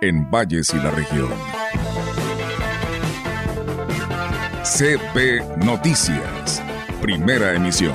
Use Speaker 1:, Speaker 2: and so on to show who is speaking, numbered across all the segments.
Speaker 1: en Valles y la región. CP Noticias, primera emisión.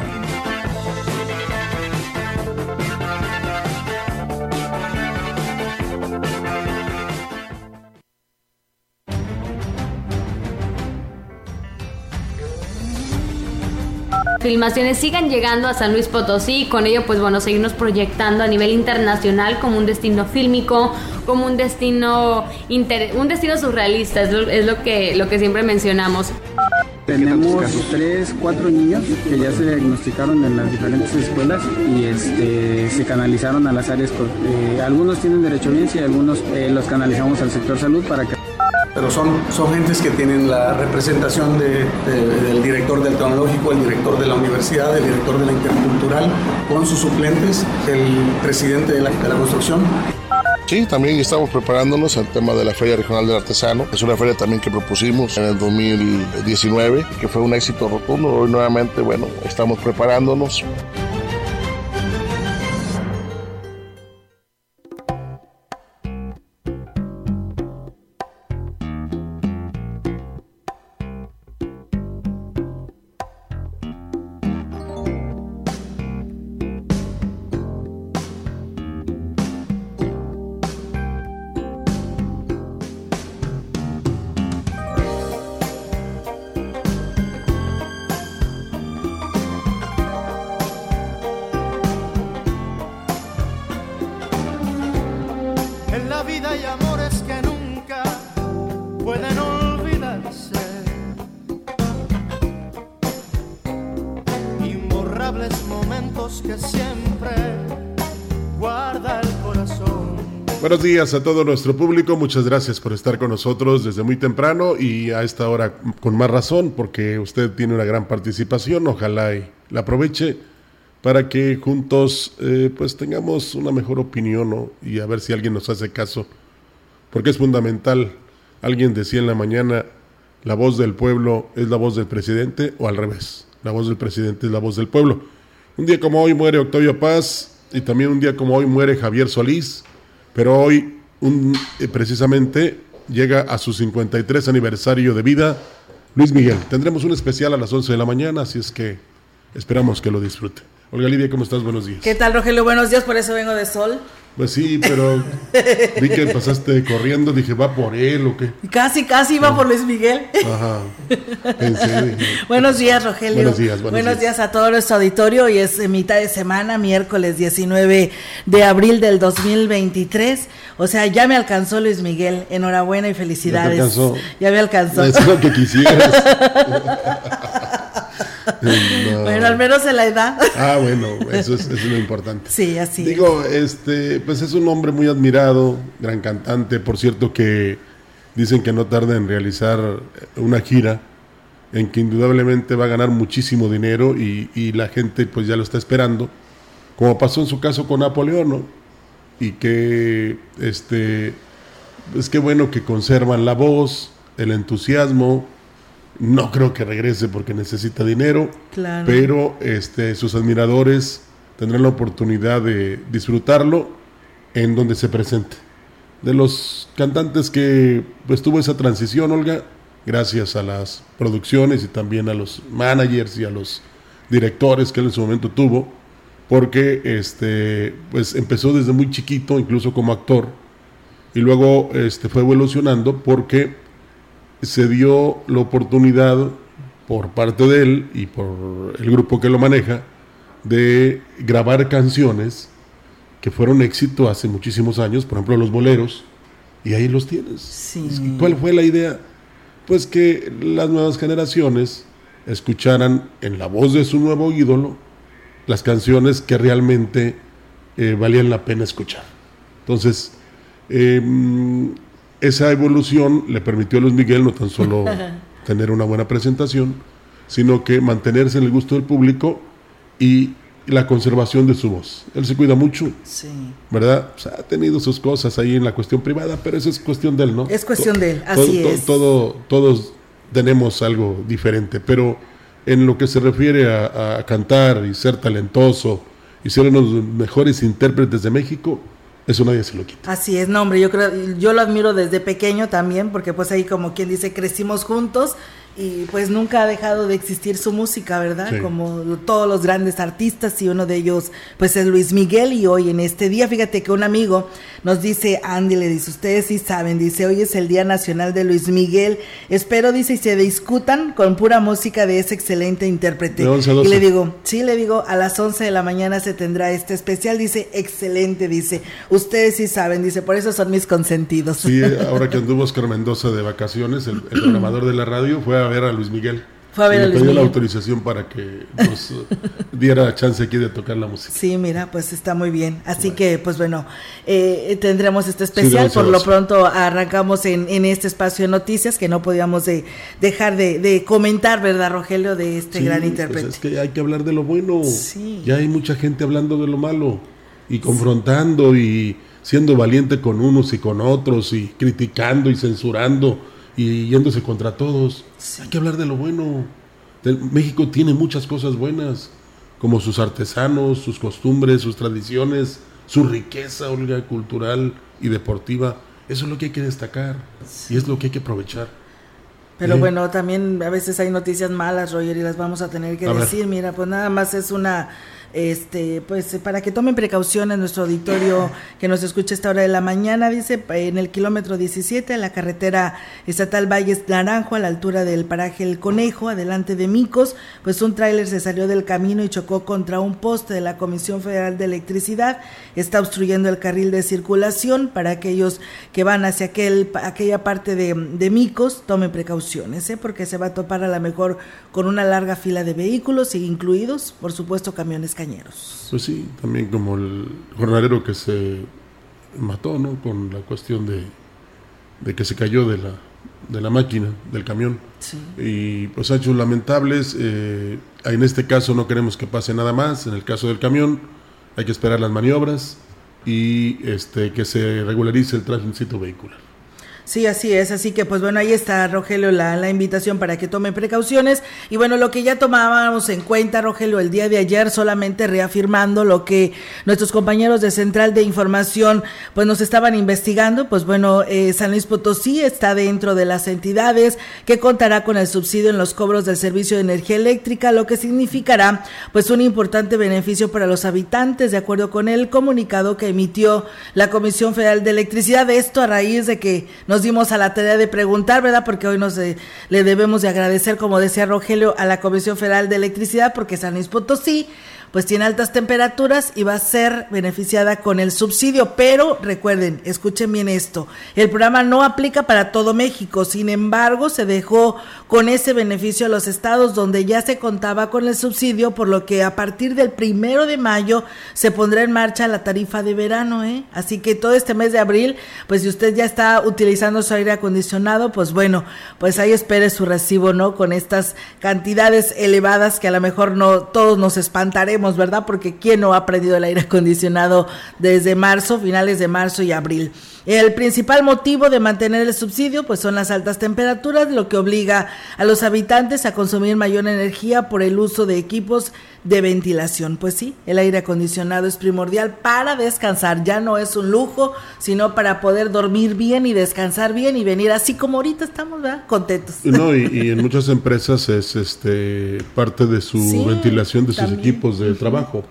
Speaker 2: filmaciones sigan llegando a San Luis Potosí y con ello pues bueno seguirnos proyectando a nivel internacional como un destino fílmico como un destino un destino surrealista es lo, es lo que lo que siempre mencionamos
Speaker 3: tenemos tres, cuatro niños que ya se diagnosticaron en las diferentes escuelas y este, se canalizaron a las áreas. Eh, algunos tienen derecho a y algunos eh, los canalizamos al sector salud para que
Speaker 4: pero son, son gentes que tienen la representación del director del tecnológico, el director de la universidad, el director de la intercultural, con sus suplentes, el presidente de la, de la construcción.
Speaker 5: Sí, también estamos preparándonos al tema de la Feria Regional del Artesano. Es una feria también que propusimos en el 2019, que fue un éxito rotundo. Hoy nuevamente, bueno, estamos preparándonos. Buenos días a todo nuestro público, muchas gracias por estar con nosotros desde muy temprano y a esta hora con más razón porque usted tiene una gran participación, ojalá y la aproveche para que juntos eh, pues tengamos una mejor opinión y a ver si alguien nos hace caso, porque es fundamental. Alguien decía en la mañana, la voz del pueblo es la voz del presidente o al revés, la voz del presidente es la voz del pueblo. Un día como hoy muere Octavio Paz y también un día como hoy muere Javier Solís pero hoy, un, eh, precisamente, llega a su 53 aniversario de vida Luis Miguel. Tendremos un especial a las 11 de la mañana, así es que esperamos que lo disfrute. Olga Lidia, ¿cómo estás? Buenos días.
Speaker 6: ¿Qué tal, Rogelio? Buenos días, por eso vengo de sol.
Speaker 5: Pues sí, pero vi que pasaste corriendo, dije, ¿va por él o qué?
Speaker 6: Casi, casi iba por Luis Miguel. Ajá. buenos días, Rogelio. Buenos días, buenos, días. a todo nuestro auditorio. Hoy es mitad de semana, miércoles 19 de abril del 2023. O sea, ya me alcanzó Luis Miguel. Enhorabuena y felicidades. Ya, alcanzó. ya me alcanzó.
Speaker 5: Es lo que quisieras.
Speaker 6: Bueno, al menos en la edad.
Speaker 5: Ah, bueno, eso es, lo importante.
Speaker 6: Sí, así.
Speaker 5: Digo, este, pues es un hombre muy admirado, gran cantante. Por cierto que dicen que no tarda en realizar una gira en que indudablemente va a ganar muchísimo dinero y, y la gente pues ya lo está esperando, como pasó en su caso con Napoleón, ¿no? Y que, este, es que bueno que conservan la voz, el entusiasmo, no creo que regrese porque necesita dinero, pero este, sus admiradores tendrán la oportunidad de disfrutarlo en donde se presente. De los cantantes que pues, tuvo esa transición, Olga, gracias a las producciones y también a los managers y a los directores que él en su momento tuvo, porque este, pues, empezó desde muy chiquito, incluso como actor, y luego este, fue evolucionando porque se dio la oportunidad por parte de él y por el grupo que lo maneja de grabar canciones que fueron éxito hace muchísimos años, por ejemplo los boleros, y ahí los tienes. ¿Cuál fue la idea? Pues que las nuevas generaciones escucharan en la voz de su nuevo ídolo las canciones que realmente eh, valían la pena escuchar. Entonces, Em, esa evolución le permitió a Luis Miguel no tan solo tener una buena presentación, sino que mantenerse en el gusto del público y la conservación de su voz. Él se cuida mucho, sí. ¿verdad? ha tenido sus cosas ahí en la cuestión privada, pero eso es cuestión de él, ¿no?
Speaker 6: Es cuestión de él, así es.
Speaker 5: Todo, todos tenemos algo diferente, pero en lo que se refiere a, cantar y ser talentoso y ser uno de los mejores intérpretes de México, eso nadie se lo quita.
Speaker 6: Así es, no, hombre, yo creo, yo lo admiro desde pequeño también, porque pues ahí como quien dice, crecimos juntos y pues nunca ha dejado de existir su música, ¿verdad? Como todos los grandes artistas y uno de ellos pues es Luis Miguel y hoy en este día, fíjate que un amigo nos dice, Andy le dice, ustedes sí saben, dice, hoy es el Día Nacional de Luis Miguel, espero, dice, y se discutan con pura música de ese excelente intérprete. Y le digo, sí, le digo, a las 11 de la mañana se tendrá este especial, dice, excelente, dice, ustedes sí saben, dice, por eso son mis consentidos.
Speaker 5: Sí, ahora que anduvo Oscar Mendoza de vacaciones, el, el programador de la radio fue a a ver a Luis Miguel.
Speaker 6: Fue a ver a Luis
Speaker 5: Miguel. la autorización para que nos eh, diera chance aquí de tocar la música.
Speaker 6: Sí, mira, pues está muy bien. Así que, pues bueno, eh, tendremos este especial. Por lo pronto arrancamos en, en, este espacio de noticias que no podíamos de, dejar de, comentar, ¿verdad, Rogelio, de este gran pues intérprete?
Speaker 5: es que hay que hablar de lo bueno. Ya hay mucha gente hablando de lo malo y confrontando y siendo valiente con unos y con otros y criticando y censurando y yéndose contra todos. Hay que hablar de lo bueno. México tiene muchas cosas buenas, como sus artesanos, sus costumbres, sus tradiciones, su riqueza cultural y deportiva. Eso es lo que hay que destacar y es lo que hay que aprovechar.
Speaker 6: Pero ¿Eh? bueno, también a veces hay noticias malas, Roger, y las vamos a tener que decir. Mira, pues nada más es una este, pues para que tomen precauciones nuestro auditorio que nos escucha a esta hora de la mañana, dice, en el kilómetro 17, la carretera estatal Valles Naranjo, a la altura del paraje El Conejo, adelante de Micos, pues un tráiler se salió del camino y chocó contra un poste de la Comisión Federal de Electricidad, está obstruyendo el carril de circulación para aquellos que van hacia aquel, aquella parte de, de Micos, tomen precauciones, ¿eh? porque se va a topar a lo mejor con una larga fila de vehículos, incluidos, por supuesto, camiones
Speaker 5: pues sí, también como el jornalero que se mató, ¿no? Con la cuestión de, de que se cayó de la, de la máquina, del camión. Y pues hechos lamentables. Eh, en este caso no queremos que pase nada más. En el caso del camión hay que esperar las maniobras y este que se regularice el tránsito vehicular.
Speaker 6: Sí, así es. Así que, pues bueno, ahí está, Rogelio, la, la, invitación para que tome precauciones. Y bueno, lo que ya tomábamos en cuenta, Rogelio, el día de ayer, solamente reafirmando lo que nuestros compañeros de Central de Información, pues nos estaban investigando. Pues bueno, eh, San Luis Potosí está dentro de las entidades que contará con el subsidio en los cobros del servicio de energía eléctrica, lo que significará, pues, un importante beneficio para los habitantes, de acuerdo con el comunicado que emitió la Comisión Federal de Electricidad. Esto a raíz de que dimos a la tarea de preguntar, ¿verdad? Porque hoy nos eh, le debemos de agradecer, como decía Rogelio, a la Comisión Federal de Electricidad, porque San Luis Potosí pues tiene altas temperaturas y va a ser beneficiada con el subsidio. Pero recuerden, escuchen bien esto, el programa no aplica para todo México, sin embargo se dejó con ese beneficio a los estados donde ya se contaba con el subsidio, por lo que a partir del primero de mayo se pondrá en marcha la tarifa de verano. ¿eh? Así que todo este mes de abril, pues si usted ya está utilizando su aire acondicionado, pues bueno, pues ahí espere su recibo, ¿no? Con estas cantidades elevadas que a lo mejor no todos nos espantaremos ¿verdad? Porque ¿quién no ha aprendido el aire acondicionado desde marzo, finales de marzo y abril? El principal motivo de mantener el subsidio pues son las altas temperaturas, lo que obliga a los habitantes a consumir mayor energía por el uso de equipos de ventilación. Pues sí, el aire acondicionado es primordial para descansar, ya no es un lujo, sino para poder dormir bien y descansar bien y venir así como ahorita estamos, ¿verdad? Contentos.
Speaker 5: No, y, en muchas empresas es este parte de su ventilación de sus equipos de trabajo.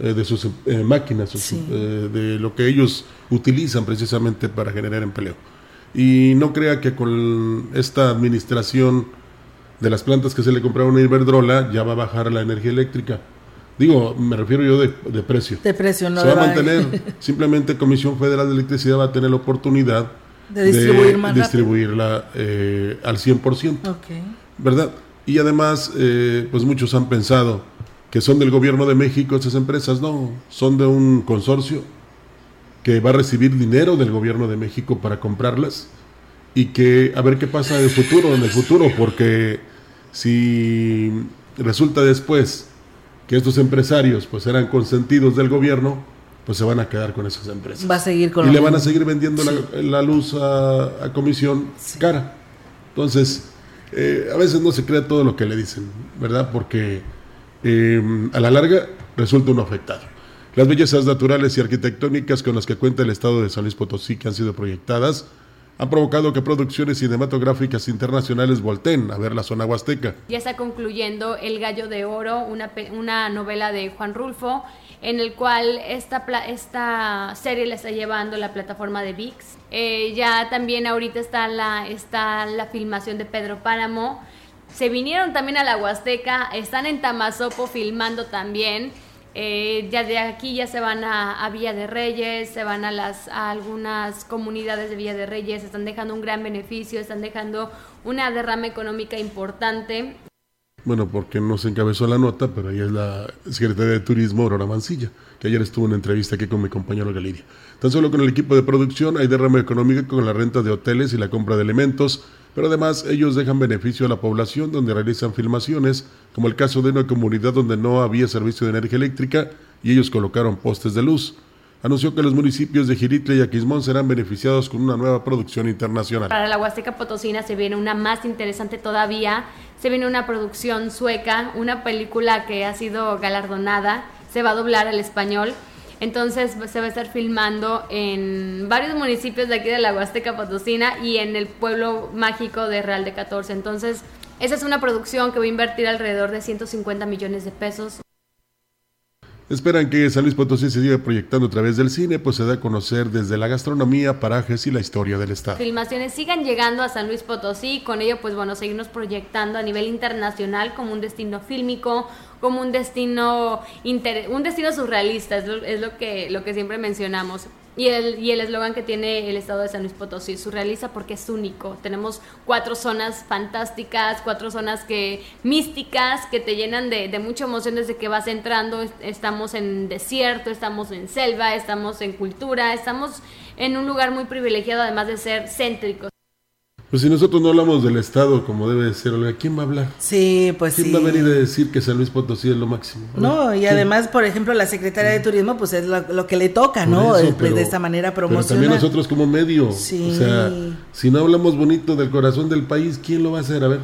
Speaker 5: Eh, de sus eh, máquinas, eh, de lo que ellos utilizan precisamente para generar empleo. Y no crea que con esta administración de las plantas que se le compraron a Iberdrola ya va a bajar la energía eléctrica. Digo, me refiero yo de, precio.
Speaker 6: De precio, no
Speaker 5: Se va a mantener. Simplemente Comisión Federal de Electricidad va a tener la oportunidad
Speaker 6: de, distribuir
Speaker 5: distribuirla al 100%. ¿Verdad? Y además, pues muchos han pensado, que son del gobierno de México esas empresas, no, son de un consorcio que va a recibir dinero del gobierno de México para comprarlas y que a ver qué pasa en el futuro, en el futuro, porque si resulta después que estos empresarios pues eran consentidos del gobierno, pues se van a quedar con esas empresas.
Speaker 6: Va a seguir con
Speaker 5: y le van a seguir vendiendo la, luz a, comisión cara. Entonces, eh, a veces no se crea todo lo que le dicen, ¿verdad? Porque eh, a la larga resulta un afectado. Las bellezas naturales y arquitectónicas con las que cuenta el estado de San Luis Potosí que han sido proyectadas han provocado que producciones cinematográficas internacionales volteen a ver la zona huasteca.
Speaker 2: Ya está concluyendo El Gallo de Oro, una, una novela de Juan Rulfo, en el cual esta, esta serie la está llevando la plataforma de VIX. Eh, ya también ahorita está la, está la filmación de Pedro Páramo. Se vinieron también a la Huasteca, están en Tamazopo filmando también. Eh, ya de aquí ya se van a, Villa de Reyes, se van a, las, algunas comunidades de Villa de Reyes, están dejando un gran beneficio, están dejando una derrama económica importante.
Speaker 5: Bueno, porque no se encabezó la nota, pero ahí es la secretaria de Turismo, Aurora Mancilla, que ayer estuvo en entrevista aquí con mi compañero Galiria. Tan solo con el equipo de producción hay derrama económica con la renta de hoteles y la compra de elementos, pero además ellos dejan beneficio a la población donde realizan filmaciones, como el caso de una comunidad donde no había servicio de energía eléctrica y ellos colocaron postes de luz. Anunció que los municipios de Giritla y Aquismón serán beneficiados con una nueva producción internacional.
Speaker 2: Para la Huasteca Potosina se viene una más interesante todavía, se viene una producción sueca, una película que ha sido galardonada, se va a doblar al español entonces se va a estar filmando en varios municipios de aquí de la Huasteca Potosina y en el pueblo mágico de Real de 14. Entonces, esa es una producción que va a invertir alrededor de 150 millones de pesos.
Speaker 5: Esperan que San Luis Potosí se siga proyectando a través del cine, pues se da a conocer desde la gastronomía, parajes y la historia del estado.
Speaker 2: Filmaciones sigan llegando a San Luis Potosí, con ello pues bueno, seguirnos proyectando a nivel internacional como un destino fílmico, como un destino un destino surrealista, es lo, es lo que lo que siempre mencionamos. Y el y eslogan que tiene el estado de San Luis Potosí, surrealiza porque es único. Tenemos cuatro zonas fantásticas, cuatro zonas que místicas que te llenan de, de mucha emoción desde que vas entrando. Estamos en desierto, estamos en selva, estamos en cultura, estamos en un lugar muy privilegiado además de ser céntricos.
Speaker 5: Pues si nosotros no hablamos del Estado como debe de ser, ¿quién va a hablar?
Speaker 6: Sí, pues
Speaker 5: ¿Quién va a venir a decir que San Luis Potosí es lo máximo?
Speaker 6: No, y además, por ejemplo, la Secretaría de Turismo, pues es lo, que le toca, ¿no? Pues, de esta manera promocionar. Pero
Speaker 5: también nosotros como medio. Sí. O sea, si no hablamos bonito del corazón del país, ¿quién lo va a hacer? A ver.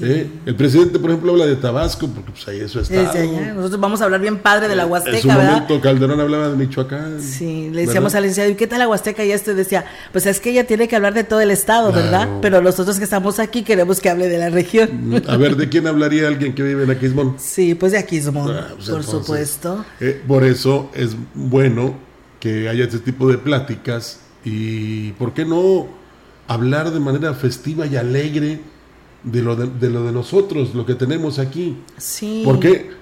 Speaker 5: ¿Eh? El presidente, por ejemplo, habla de Tabasco, porque pues ahí eso está.
Speaker 6: Nosotros vamos a hablar bien padre de la Huasteca, En
Speaker 5: su momento Calderón hablaba de Michoacán.
Speaker 6: Sí, le decíamos al licenciado, ¿y qué tal la Huasteca? Y este decía, pues es que ella tiene que hablar de todo el estado, ¿verdad? Pero nosotros que estamos aquí queremos que hable de la región.
Speaker 5: A ver, ¿de quién hablaría alguien que vive en Aquismón?
Speaker 6: Sí, pues de Aquismón, ah, pues por supuesto.
Speaker 5: Eh, por eso es bueno que haya este tipo de pláticas y, ¿por qué no hablar de manera festiva y alegre? De lo de, de, lo de nosotros, lo que tenemos aquí.
Speaker 6: Sí.
Speaker 5: Porque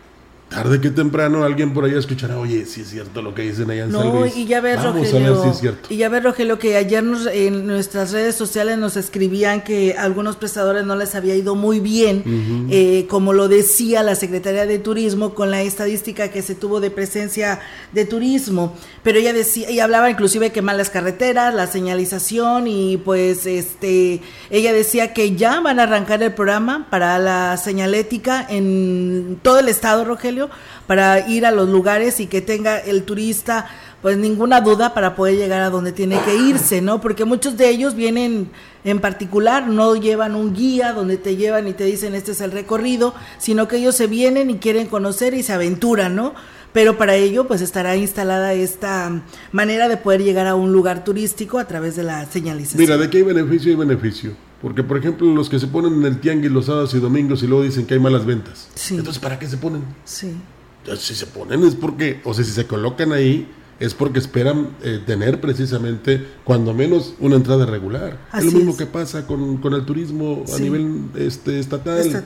Speaker 5: tarde que temprano alguien por allá escuchará, oye, si es cierto lo que dicen allá en
Speaker 6: no, San
Speaker 5: Luis.
Speaker 6: Y ya ves, Rogelio, Y ya ves, Rogelio, que ayer en nuestras redes sociales nos escribían que algunos prestadores no les había ido muy bien, eh, como lo decía la Secretaría de Turismo con la estadística que se tuvo de presencia de turismo. Pero ella decía, y hablaba inclusive que malas carreteras, la señalización y pues este, ella decía que ya van a arrancar el programa para la señalética en todo el estado, Rogelio para ir a los lugares y que tenga el turista pues ninguna duda para poder llegar a donde tiene que irse, ¿no? Porque muchos de ellos vienen en particular, no llevan un guía donde te llevan y te dicen este es el recorrido, sino que ellos se vienen y quieren conocer y se aventuran, ¿no? Pero para ello pues estará instalada esta manera de poder llegar a un lugar turístico a través de la señalización.
Speaker 5: Mira, de qué hay beneficio y beneficio. Porque, por ejemplo, los que se ponen en el tianguis los sábados y domingos y luego dicen que hay malas ventas. Entonces, ¿para qué se ponen?
Speaker 6: Sí.
Speaker 5: Entonces, si se ponen es porque, o sea, si se colocan ahí, es porque esperan eh, tener precisamente, cuando menos, una entrada regular. es lo mismo que pasa con, el turismo a nivel este, estatal,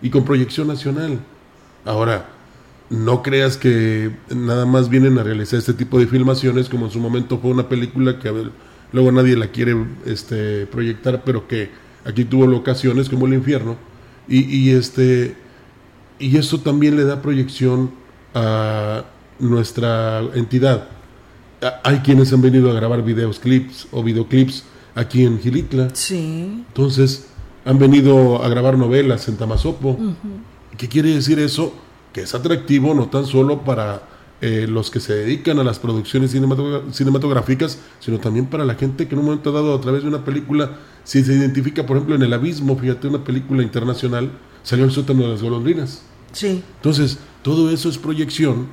Speaker 5: y con proyección nacional. Ahora, no creas que nada más vienen a realizar este tipo de filmaciones como en su momento fue una película que... Luego nadie la quiere este, proyectar, pero que aquí tuvo locaciones como el infierno. Y, y, este, y eso también le da proyección a nuestra entidad. hay quienes han venido a grabar videos clips o videoclips aquí en Gilitla.
Speaker 6: Sí.
Speaker 5: Entonces, han venido a grabar novelas en Tamazopo. ¿Qué quiere decir eso? Que es atractivo no tan solo para eh, los que se dedican a las producciones cinematográficas, sino también para la gente que en un momento dado a través de una película, si se identifica, por ejemplo, en El Abismo, fíjate, una película internacional, salió el sótano de las golondrinas.
Speaker 6: Sí.
Speaker 5: Entonces, todo eso es proyección,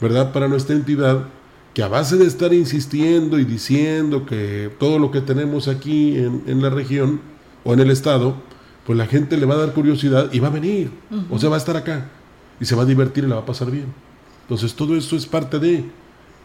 Speaker 5: ¿verdad? Para nuestra entidad, que a base de estar insistiendo y diciendo que todo lo que tenemos aquí en, la región o en el estado, pues la gente le va a dar curiosidad y va a venir, o sea, va a estar acá y se va a divertir y la va a pasar bien. Entonces todo eso es parte de,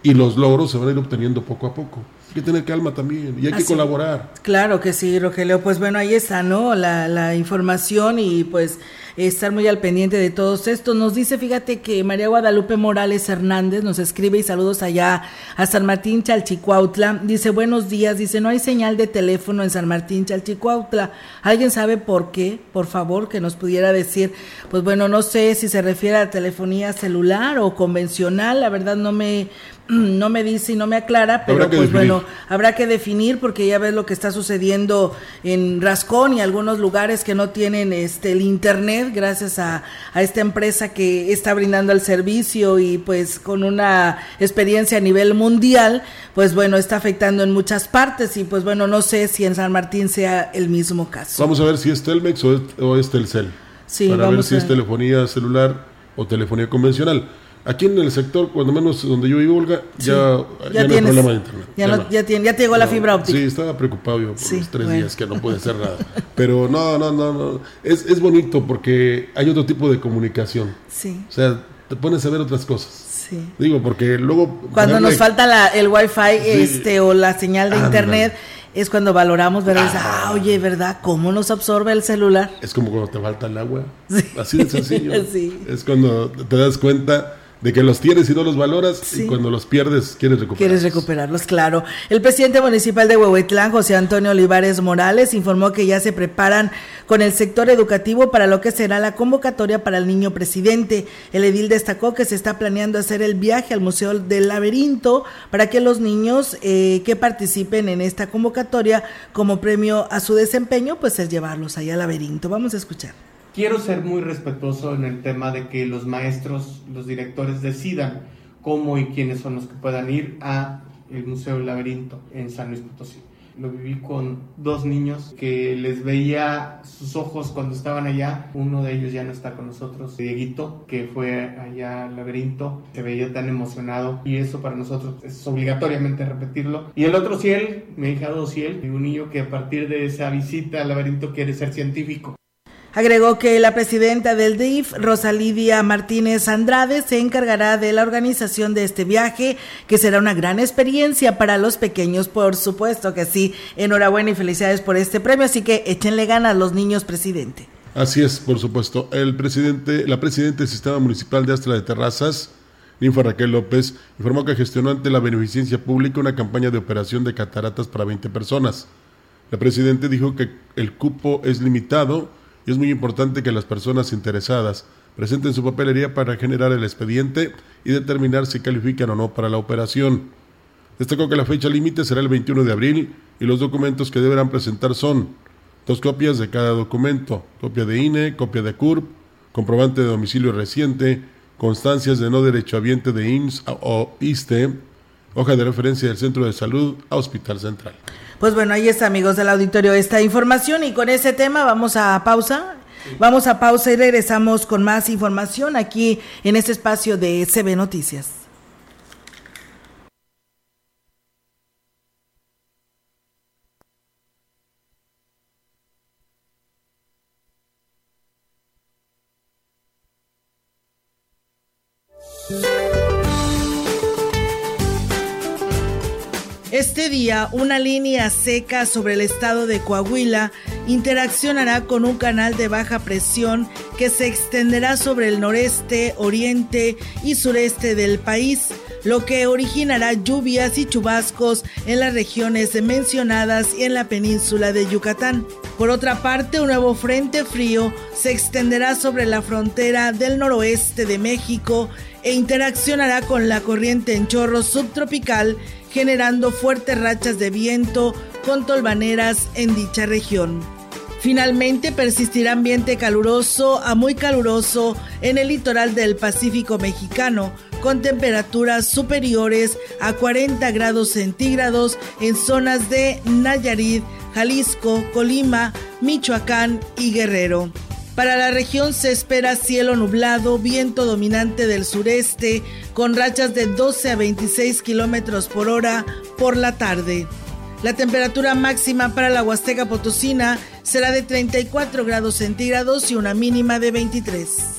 Speaker 5: y los logros se van a ir obteniendo poco a poco. Hay que tener calma también y hay que colaborar.
Speaker 6: Claro que sí, Rogelio. Pues bueno, ahí está, ¿no? La, la información y pues estar muy al pendiente de todos estos. Nos dice, fíjate que María Guadalupe Morales Hernández nos escribe y saludos allá a San Martín Chalchicuautla. Dice, buenos días, dice, no hay señal de teléfono en San Martín Chalchicuautla. ¿Alguien sabe por qué? Por favor, que nos pudiera decir. Pues bueno, no sé si se refiere a telefonía celular o convencional, la verdad no me no me dice y no me aclara, pero pues bueno, habrá que definir porque ya ves lo que está sucediendo en Rascón y algunos lugares que no tienen este el internet gracias a, a esta empresa que está brindando el servicio y pues con una experiencia a nivel mundial, pues bueno, está afectando en muchas partes y pues bueno, no sé si en San Martín sea el mismo caso.
Speaker 5: Vamos a ver si es Telmex o es, Telcel.
Speaker 6: Sí,
Speaker 5: para ver si es telefonía celular o telefonía convencional. Aquí en el sector, cuando menos donde yo vivo, Olga, ya,
Speaker 6: ya, no hay problema de internet. Ya, ya, tiene, ya te llegó la fibra óptica.
Speaker 5: Sí, estaba preocupado yo por los tres días que no puede ser nada. Pero no, no, no, no. Es, es bonito porque hay otro tipo de comunicación.
Speaker 6: Sí.
Speaker 5: O sea, te pones a ver otras cosas. Sí. Digo, porque luego...
Speaker 6: Cuando nos falta la, el wifi este, o la señal de internet es cuando valoramos, ¿verdad? Ah. ah, oye, ¿verdad? ¿Cómo nos absorbe el celular?
Speaker 5: Es como cuando te falta el agua. Así de sencillo. sí. Es cuando te das cuenta de que los tienes y no los valoras y cuando los pierdes quieres recuperarlos.
Speaker 6: Quieres recuperarlos, claro. El presidente municipal de Huehuetlán, José Antonio Olivares Morales, informó que ya se preparan con el sector educativo para lo que será la convocatoria para el niño presidente. El edil destacó que se está planeando hacer el viaje al Museo del Laberinto para que los niños eh, que participen en esta convocatoria como premio a su desempeño, pues es llevarlos allá al laberinto. Vamos a escuchar
Speaker 7: quiero ser muy respetuoso en el tema de que los maestros, los directores decidan cómo y quiénes son los que puedan ir a el Museo del Laberinto en San Luis Potosí. Lo viví con dos niños que les veía sus ojos cuando estaban allá. Uno de ellos ya no está con nosotros, Dieguito, que fue allá al laberinto. Se veía tan emocionado y eso para nosotros es obligatoriamente repetirlo. Y el otro Ciel, mi hija Ciel, un niño que a partir de esa visita al laberinto quiere ser científico.
Speaker 6: Agregó que la presidenta del DIF, Rosalidia Martínez Andrade, se encargará de la organización de este viaje, que será una gran experiencia para los pequeños, por supuesto que sí. Enhorabuena y felicidades por este premio, así que échenle ganas los niños, presidente.
Speaker 5: Así es, por supuesto. El presidente, la presidenta del Sistema Municipal de Astra de Terrazas, Ninfa Raquel López, informó que gestionó ante la beneficencia pública una campaña de operación de cataratas para 20 personas. La presidenta dijo que el cupo es limitado y es muy importante que las personas interesadas presenten su papelería para generar el expediente y determinar si califican o no para la operación. Destacó que la fecha límite será el 21 de abril y los documentos que deberán presentar son dos copias de cada documento, copia de INE, copia de CURP, comprobante de domicilio reciente, constancias de no derechohabiente de IMSS o ISTE, hoja de referencia del Centro de Salud a Hospital Central.
Speaker 6: Pues bueno, ahí está, amigos del auditorio, esta información y con ese tema vamos a pausa. Vamos a pausa y regresamos con más información aquí en este espacio de CB Noticias. Día, una línea seca sobre el estado de Coahuila interaccionará con un canal de baja presión que se extenderá sobre el noreste, oriente y sureste del país lo que originará lluvias y chubascos en las regiones mencionadas y en la península de Yucatán. Por otra parte, un nuevo frente frío se extenderá sobre la frontera del noroeste de México e interaccionará con la corriente en chorro subtropical, generando fuertes rachas de viento con tolvaneras en dicha región. Finalmente persistirá ambiente caluroso a muy caluroso en el litoral del Pacífico mexicano, con temperaturas superiores a 40 grados centígrados en zonas de Nayarit, Jalisco, Colima, Michoacán y Guerrero. Para la región se espera cielo nublado, viento dominante del sureste, con rachas de 12 a 26 kilómetros por hora por la tarde. La temperatura máxima para la Huasteca Potosina será de 34 grados centígrados y una mínima de 23.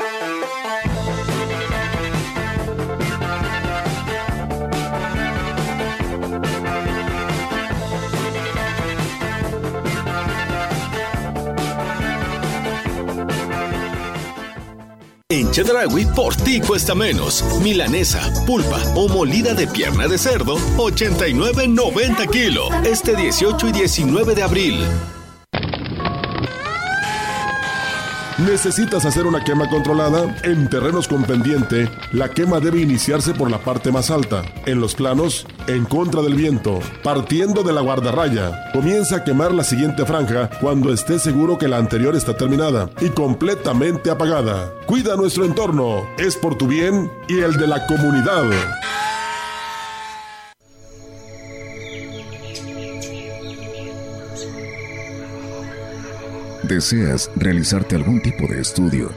Speaker 8: En Chedragui por ti cuesta menos. Milanesa, pulpa o molida de pierna de cerdo, 89.90 kilo. Este 18 y 19 de abril.
Speaker 5: ¿Necesitas hacer una quema controlada? En terrenos con pendiente, la quema debe iniciarse por la parte más alta. En los planos, en contra del viento, partiendo de la guardarraya. Comienza a quemar la siguiente franja cuando esté seguro que la anterior está terminada y completamente apagada. Cuida nuestro entorno, es por tu bien y el de la comunidad.
Speaker 1: ¿Deseas realizarte algún tipo de estudio?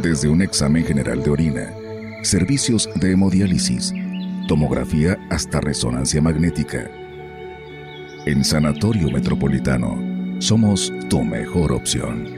Speaker 1: Desde un examen general de orina, servicios de hemodiálisis, tomografía hasta resonancia magnética. En Sanatorio Metropolitano, somos tu mejor opción.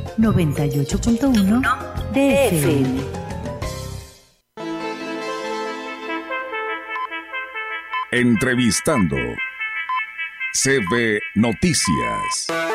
Speaker 9: 98.1 DFM.
Speaker 1: Entrevistando CB Noticias.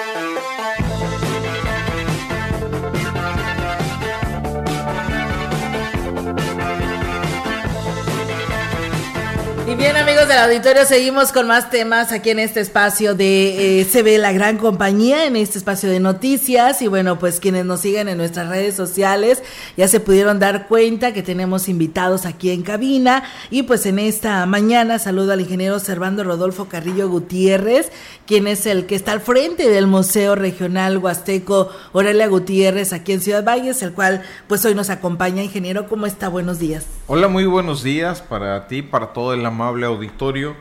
Speaker 6: Bien amigos del auditorio, seguimos con más temas aquí en este espacio de eh, Se la gran compañía, en este espacio de noticias. Y bueno, pues quienes nos siguen en nuestras redes sociales ya se pudieron dar cuenta que tenemos invitados aquí en cabina. Y pues en esta mañana saludo al ingeniero Servando Rodolfo Carrillo Gutiérrez, quien es el que está al frente del Museo Regional Huasteco Aurelia Gutiérrez aquí en Ciudad Valles, el cual pues hoy nos acompaña. Ingeniero, ¿cómo está? Buenos días.
Speaker 10: Hola, muy buenos días para ti, para todo el amable auditorio.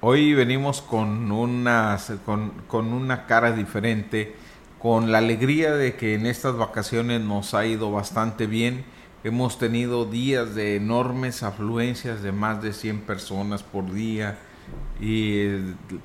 Speaker 10: Hoy venimos con una, con, con una cara diferente, con la alegría de que en estas vacaciones nos ha ido bastante bien. Hemos tenido días de enormes afluencias de más de 100 personas por día y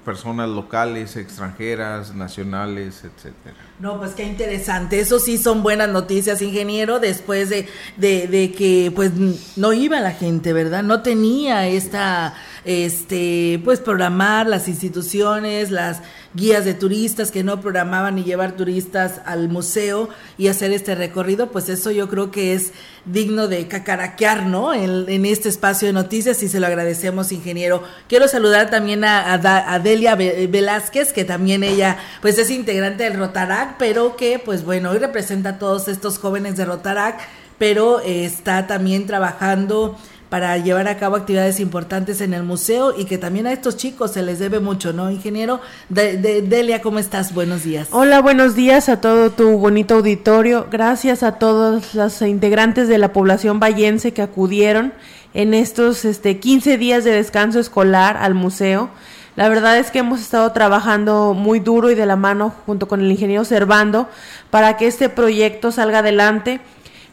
Speaker 10: personas locales, extranjeras, nacionales, etcétera.
Speaker 6: No, pues qué interesante. Eso sí son buenas noticias, ingeniero, después de, de, de, que pues no iba la gente, ¿verdad? No tenía esta, este, pues programar las instituciones, las guías de turistas que no programaban y llevar turistas al museo y hacer este recorrido, pues eso yo creo que es digno de cacaraquear, ¿no? En, este espacio de noticias y se lo agradecemos, ingeniero. Quiero saludar también a, a, Delia Velázquez, que también ella, pues es integrante del Rotarac, pero que, pues bueno, hoy representa a todos estos jóvenes de Rotarac, pero eh, está también trabajando para llevar a cabo actividades importantes en el museo y que también a estos chicos se les debe mucho, ¿no, ingeniero? De, Delia, ¿cómo estás? Buenos días.
Speaker 11: Hola, buenos días a todo tu bonito auditorio. Gracias a todos los integrantes de la población vallense que acudieron en estos este, 15 días de descanso escolar al museo. La verdad es que hemos estado trabajando muy duro y de la mano junto con el ingeniero Servando para que este proyecto salga adelante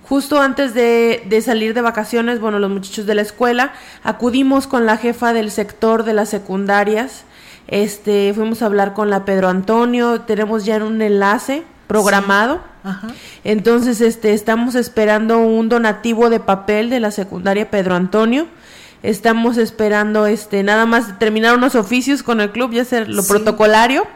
Speaker 11: Justo antes de, salir de vacaciones, bueno, los muchachos de la escuela, acudimos con la jefa del sector de las secundarias, este, fuimos a hablar con la Pedro Antonio, tenemos ya un enlace programado. Entonces, este, estamos esperando un donativo de papel de la secundaria Pedro Antonio. Estamos esperando, este, nada más terminar unos oficios con el club y hacer lo protocolario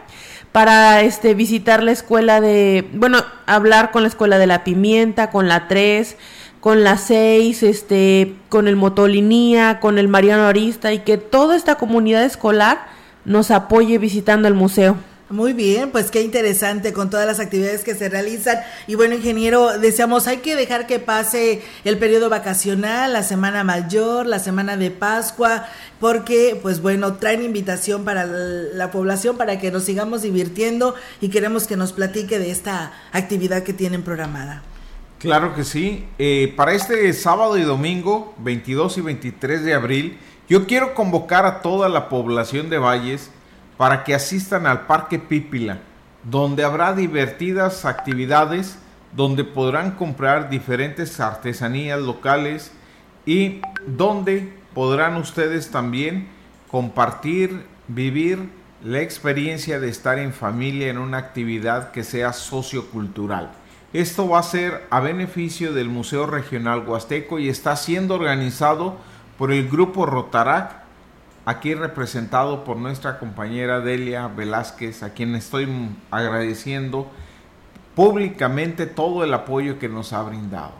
Speaker 11: para este visitar la escuela de, bueno, hablar con la escuela de la pimienta, con la 3, con la 6, este, con el Motolinía, con el Mariano Arista y que toda esta comunidad escolar nos apoye visitando el museo.
Speaker 6: Muy bien, pues qué interesante con todas las actividades que se realizan. Y bueno, ingeniero, deseamos, hay que dejar que pase el periodo vacacional, la semana mayor, la semana de Pascua, porque pues bueno, traen invitación para la población para que nos sigamos divirtiendo y queremos que nos platique de esta actividad que tienen programada.
Speaker 10: Claro que sí. Eh, para este sábado y domingo, 22 y 23 de abril, yo quiero convocar a toda la población de Valles para que asistan al Parque Pípila, donde habrá divertidas actividades, donde podrán comprar diferentes artesanías locales y donde podrán ustedes también compartir, vivir la experiencia de estar en familia en una actividad que sea sociocultural. Esto va a ser a beneficio del Museo Regional Huasteco y está siendo organizado por el Grupo Rotarac aquí representado por nuestra compañera Delia Velázquez, a quien estoy agradeciendo públicamente todo el apoyo que nos ha brindado.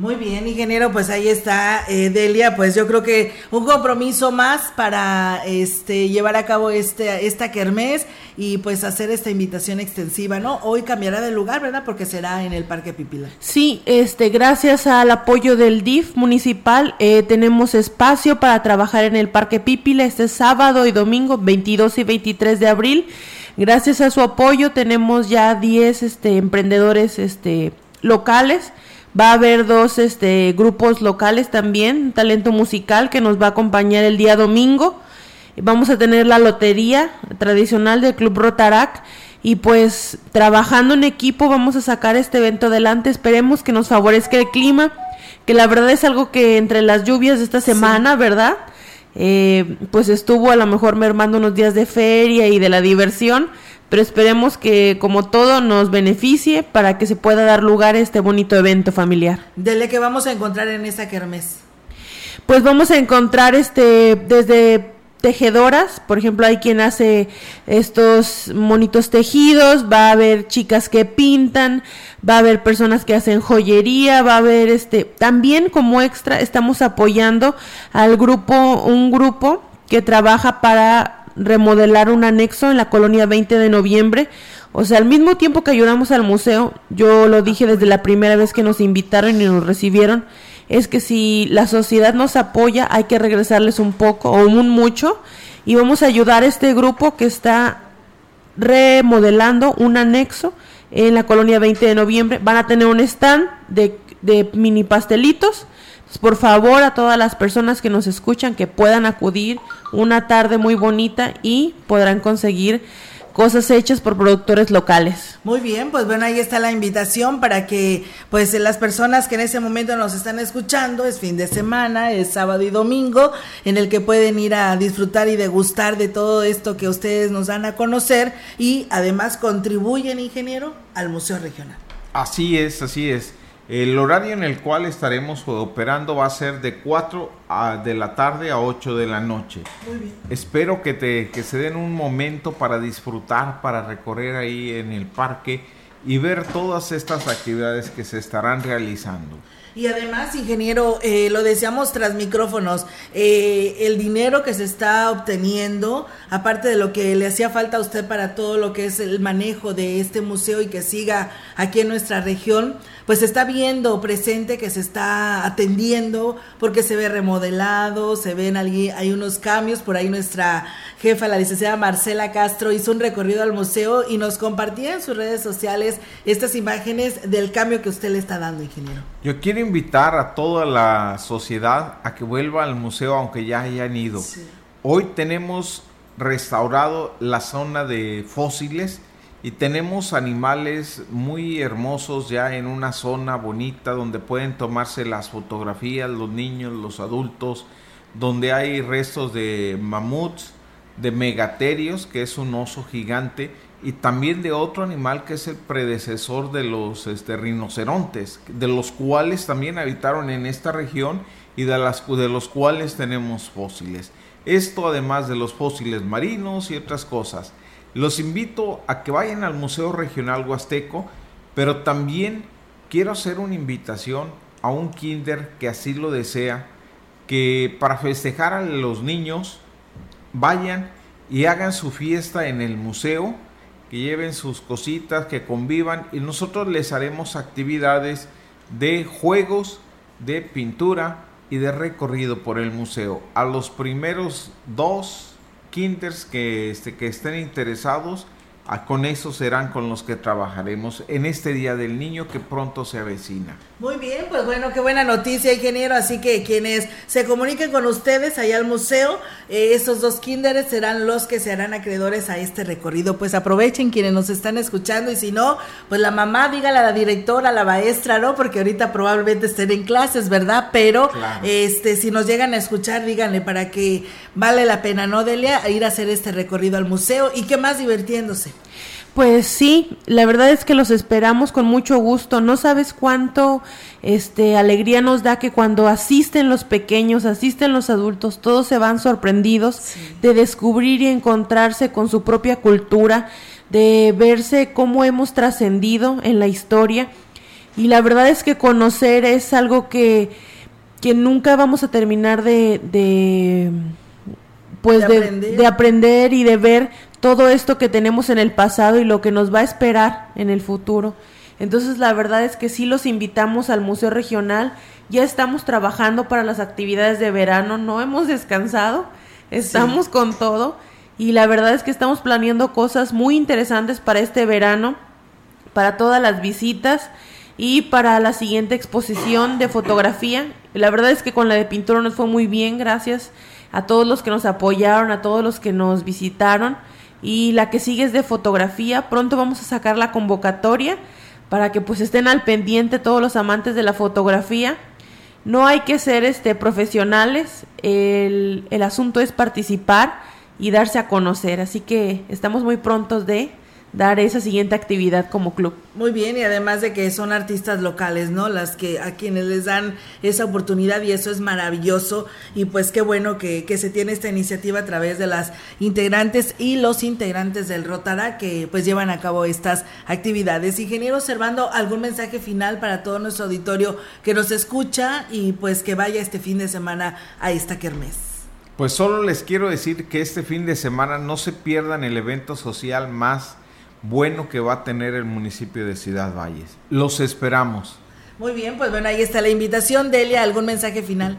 Speaker 6: Muy bien, ingeniero, pues ahí está eh, Delia, pues yo creo que un compromiso más para este llevar a cabo este esta kermés y pues hacer esta invitación extensiva, ¿no? Hoy cambiará de lugar, ¿verdad? Porque será en el Parque Pipila.
Speaker 11: Sí, este gracias al apoyo del DIF municipal eh, tenemos espacio para trabajar en el Parque Pipila este sábado y domingo 22 y 23 de abril. Gracias a su apoyo tenemos ya 10 este emprendedores este locales Va a haber dos este, grupos locales también, talento musical que nos va a acompañar el día domingo. Vamos a tener la lotería tradicional del Club Rotarac y pues trabajando en equipo vamos a sacar este evento adelante. Esperemos que nos favorezca el clima, que la verdad es algo que entre las lluvias de esta semana, ¿verdad? Eh, pues estuvo a lo mejor mermando unos días de feria y de la diversión pero esperemos que como todo nos beneficie para que se pueda dar lugar a este bonito evento familiar.
Speaker 6: Dele que vamos a encontrar en esa kermés.
Speaker 11: Pues vamos a encontrar este desde tejedoras, por ejemplo, hay quien hace estos monitos tejidos, va a haber chicas que pintan, va a haber personas que hacen joyería, va a haber este, también como extra estamos apoyando al grupo, un grupo que trabaja para remodelar un anexo en la colonia 20 de noviembre. O sea, al mismo tiempo que ayudamos al museo, yo lo dije desde la primera vez que nos invitaron y nos recibieron, es que si la sociedad nos apoya, hay que regresarles un poco o un mucho y vamos a ayudar a este grupo que está remodelando un anexo en la colonia 20 de noviembre. Van a tener un stand de, de mini pastelitos. Por favor, a todas las personas que nos escuchan que puedan acudir una tarde muy bonita y podrán conseguir cosas hechas por productores locales.
Speaker 6: Muy bien, pues bueno, ahí está la invitación para que pues las personas que en ese momento nos están escuchando, es fin de semana, es sábado y domingo, en el que pueden ir a disfrutar y degustar de todo esto que ustedes nos dan a conocer y además contribuyen, ingeniero, al Museo Regional.
Speaker 10: Así es, así es. El horario en el cual estaremos operando va a ser de 4 de la tarde a 8 de la noche. Muy bien. Espero que, te, que se den un momento para disfrutar, para recorrer ahí en el parque y ver todas estas actividades que se estarán realizando.
Speaker 6: Y además, ingeniero, eh, lo decíamos tras micrófonos, eh, el dinero que se está obteniendo, aparte de lo que le hacía falta a usted para todo lo que es el manejo de este museo y que siga aquí en nuestra región, pues se está viendo presente que se está atendiendo porque se ve remodelado, se ven allí, hay unos cambios, por ahí nuestra jefa, la licenciada Marcela Castro, hizo un recorrido al museo y nos compartía en sus redes sociales estas imágenes del cambio que usted le está dando, ingeniero.
Speaker 10: Yo quiero invitar a toda la sociedad a que vuelva al museo aunque ya hayan ido. Hoy tenemos restaurado la zona de fósiles y tenemos animales muy hermosos ya en una zona bonita donde pueden tomarse las fotografías los niños, los adultos, donde hay restos de mamuts, de megaterios, que es un oso gigante, y también de otro animal que es el predecesor de los este, rinocerontes, de los cuales también habitaron en esta región y de, las, de los cuales tenemos fósiles. Esto además de los fósiles marinos y otras cosas. Los invito a que vayan al Museo Regional Huasteco, pero también quiero hacer una invitación a un kinder que así lo desea, que para festejar a los niños vayan y hagan su fiesta en el museo, que lleven sus cositas, que convivan y nosotros les haremos actividades de juegos, de pintura y de recorrido por el museo. A los primeros dos kinders que, este, que estén interesados, con eso serán con los que trabajaremos en este Día del Niño que pronto se avecina.
Speaker 6: Muy bien, pues bueno, qué buena noticia, ingeniero. Así que quienes se comuniquen con ustedes allá al museo, eh, esos dos kinders serán los que se harán acreedores a este recorrido. Pues aprovechen quienes nos están escuchando y si no, pues la mamá, dígale a la directora, a la maestra, ¿no? Porque ahorita probablemente estén en clases, ¿verdad? Pero este, si nos llegan a escuchar, díganle para que vale la pena, ¿no, Delia? Ir a hacer este recorrido al museo y qué más divirtiéndose.
Speaker 11: Pues sí, la verdad es que los esperamos con mucho gusto. No sabes cuánto este alegría nos da que cuando asisten los pequeños, asisten los adultos, todos se van sorprendidos de descubrir y encontrarse con su propia cultura, de verse cómo hemos trascendido en la historia. Y la verdad es que conocer es algo que, que nunca vamos a terminar de, de pues de aprender y de ver todo esto que tenemos en el pasado y lo que nos va a esperar en el futuro. Entonces la verdad es que sí los invitamos al Museo Regional, ya estamos trabajando para las actividades de verano, no hemos descansado, estamos con todo y la verdad es que estamos planeando cosas muy interesantes para este verano, para todas las visitas y para la siguiente exposición de fotografía. La verdad es que con la de pintura nos fue muy bien, gracias a todos los que nos apoyaron, a todos los que nos visitaron y la que sigue es de fotografía. Pronto vamos a sacar la convocatoria para que pues estén al pendiente todos los amantes de la fotografía. No hay que ser este profesionales, el, el asunto es participar y darse a conocer, así que estamos muy prontos de dar esa siguiente actividad como club.
Speaker 6: Muy bien, y además de que son artistas locales, ¿no? Las que a quienes les dan esa oportunidad y eso es maravilloso y pues qué bueno que, que se tiene esta iniciativa a través de las integrantes y los integrantes del Rotara que pues llevan a cabo estas actividades. Ingeniero Servando, ¿algún mensaje final para todo nuestro auditorio que nos escucha y pues que vaya este fin de semana a esta kermés?
Speaker 10: Pues solo les quiero decir que este fin de semana no se pierdan el evento social más bueno que va a tener el municipio de Ciudad Valles. Los esperamos.
Speaker 6: Muy bien, pues bueno, ahí está la invitación. Delia, ¿algún mensaje final?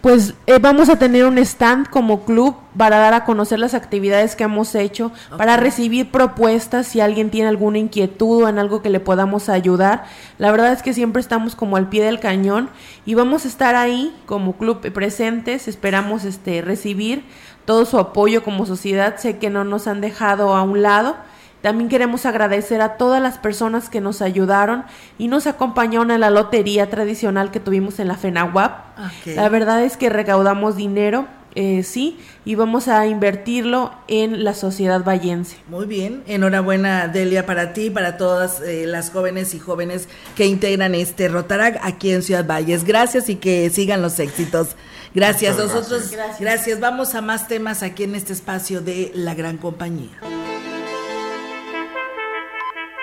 Speaker 11: Pues eh, vamos a tener un stand como club para dar a conocer las actividades que hemos hecho, para recibir propuestas si alguien tiene alguna inquietud o en algo que le podamos ayudar. La verdad es que siempre estamos como al pie del cañón y vamos a estar ahí como club presentes. Esperamos este recibir todo su apoyo como sociedad. Sé que no nos han dejado a un lado también queremos agradecer a todas las personas que nos ayudaron y nos acompañaron en la lotería tradicional que tuvimos en la FENAWAP. La verdad es que recaudamos dinero, eh, sí, y vamos a invertirlo en la sociedad vallense.
Speaker 6: Muy bien, enhorabuena Delia para ti y para todas eh, las jóvenes y jóvenes que integran este Rotarac aquí en Ciudad Valles. Gracias y que sigan los éxitos. Gracias, nosotros, gracias. Vamos a más temas aquí en este espacio de la gran compañía.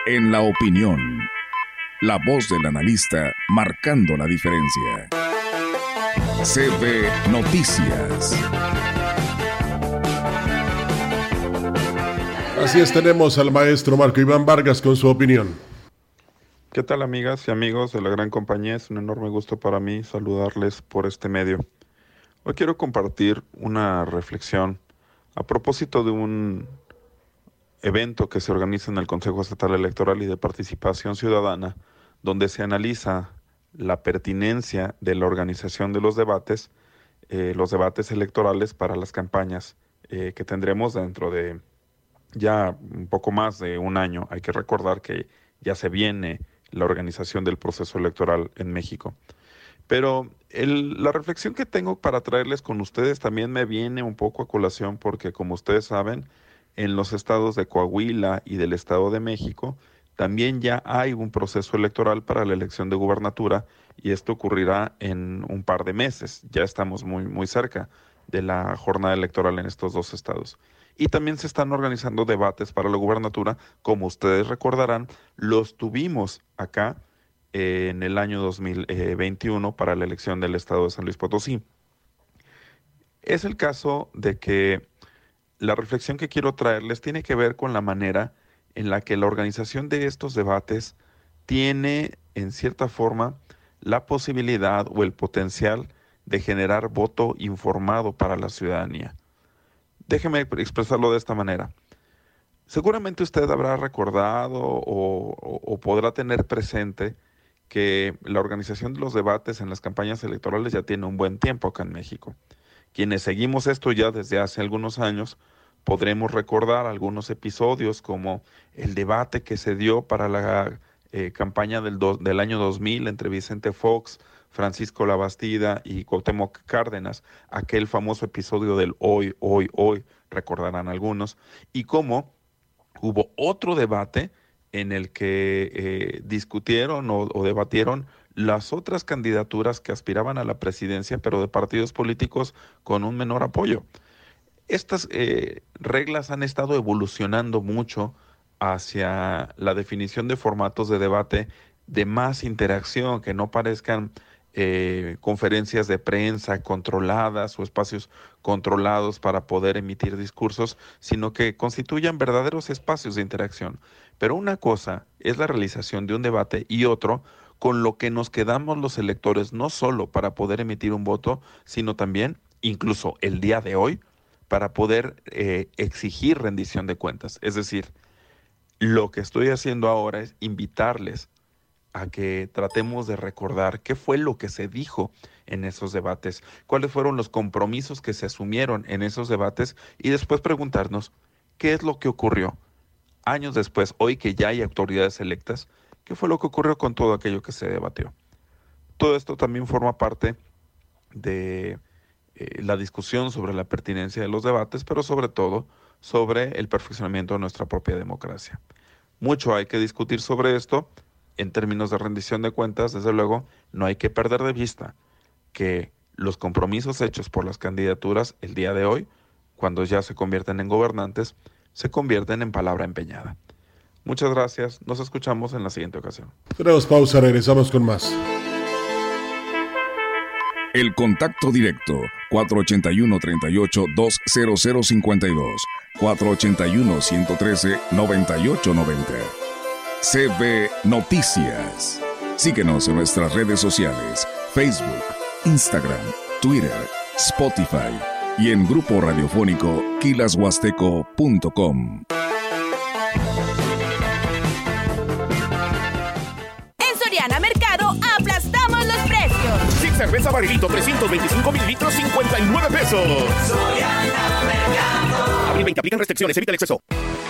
Speaker 1: En la opinión, la voz del analista marcando la diferencia. CB Noticias.
Speaker 5: Así es, tenemos al maestro Marco Iván Vargas con su opinión.
Speaker 12: ¿Qué tal amigas y amigos de la gran compañía? Es un enorme gusto para mí saludarles por este medio. Hoy quiero compartir una reflexión a propósito de un evento que se organiza en el Consejo Estatal Electoral y de Participación Ciudadana, donde se analiza la pertinencia de la organización de los debates, eh, los debates electorales para las campañas eh, que tendremos dentro de ya un poco más de un año. Hay que recordar que ya se viene la organización del proceso electoral en México. Pero la reflexión que tengo para traerles con ustedes también me viene un poco a colación porque, como ustedes saben, en los estados de Coahuila y del Estado de México, también ya hay un proceso electoral para la elección de gubernatura y esto ocurrirá en un par de meses. Ya estamos muy, muy cerca de la jornada electoral en estos dos estados. Y también se están organizando debates para la gubernatura, como ustedes recordarán, los tuvimos acá en el año 2021 para la elección del estado de San Luis Potosí. Es el caso de que la reflexión que quiero traerles tiene que ver con la manera en la que la organización de estos debates tiene, en cierta forma, la posibilidad o el potencial de generar voto informado para la ciudadanía. Déjeme expresarlo de esta manera. Seguramente usted habrá recordado o, podrá tener presente que la organización de los debates en las campañas electorales ya tiene un buen tiempo acá en México. Quienes seguimos esto ya desde hace algunos años, podremos recordar algunos episodios como el debate que se dio para la eh, campaña del, año 2000 entre Vicente Fox, Francisco Labastida y Cuauhtémoc Cárdenas, aquel famoso episodio del hoy, hoy, hoy, recordarán algunos, y cómo hubo otro debate en el que eh, discutieron o, debatieron las otras candidaturas que aspiraban a la presidencia, pero de partidos políticos con un menor apoyo. Estas eh, reglas han estado evolucionando mucho hacia la definición de formatos de debate de más interacción, que no parezcan eh, conferencias de prensa controladas o espacios controlados para poder emitir discursos, sino que constituyan verdaderos espacios de interacción. Pero una cosa es la realización de un debate y otro con lo que nos quedamos los electores no solo para poder emitir un voto, sino también, incluso el día de hoy, para poder eh, exigir rendición de cuentas. Es decir, lo que estoy haciendo ahora es invitarles a que tratemos de recordar qué fue lo que se dijo en esos debates, cuáles fueron los compromisos que se asumieron en esos debates y después preguntarnos qué es lo que ocurrió años después, hoy que ya hay autoridades electas, qué fue lo que ocurrió con todo aquello que se debatió. Todo esto también forma parte de eh, la discusión sobre la pertinencia de los debates, pero sobre todo sobre el perfeccionamiento de nuestra propia democracia. Mucho hay que discutir sobre esto. En términos de rendición de cuentas, desde luego, no hay que perder de vista que los compromisos hechos por las candidaturas el día de hoy, cuando ya se convierten en gobernantes, se convierten en palabra empeñada. Muchas gracias, nos escuchamos en la siguiente ocasión.
Speaker 5: Tenemos pausa, regresamos con más.
Speaker 1: El contacto directo 481 38 20052 481 113 9890. CB Noticias. Síguenos en nuestras redes sociales, Facebook, Instagram, Twitter, Spotify y en grupo radiofónico kilashuasteco.com.
Speaker 13: cerveza barrilito 325 mililitros 59 pesos. Abril 20, aplican restricciones, evita el exceso.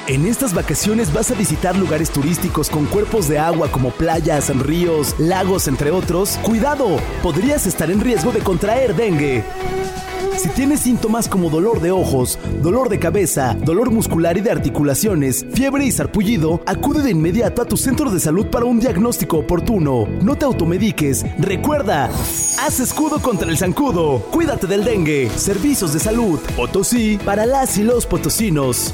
Speaker 14: En estas vacaciones vas a visitar lugares turísticos con cuerpos de agua como playas, ríos, lagos, entre otros. Cuidado, podrías estar en riesgo de contraer dengue. Si tienes síntomas como dolor de ojos, dolor de cabeza, dolor muscular y de articulaciones, fiebre y sarpullido, acude de inmediato a tu centro de salud para un diagnóstico oportuno. No te automediques. Recuerda, haz escudo contra el zancudo. Cuídate del dengue. Servicios de salud. Potosí para las y los potosinos.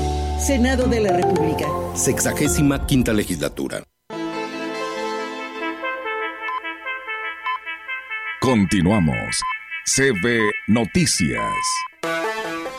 Speaker 15: Senado de la República.
Speaker 16: Sexagésima quinta legislatura.
Speaker 1: Continuamos. CB Noticias.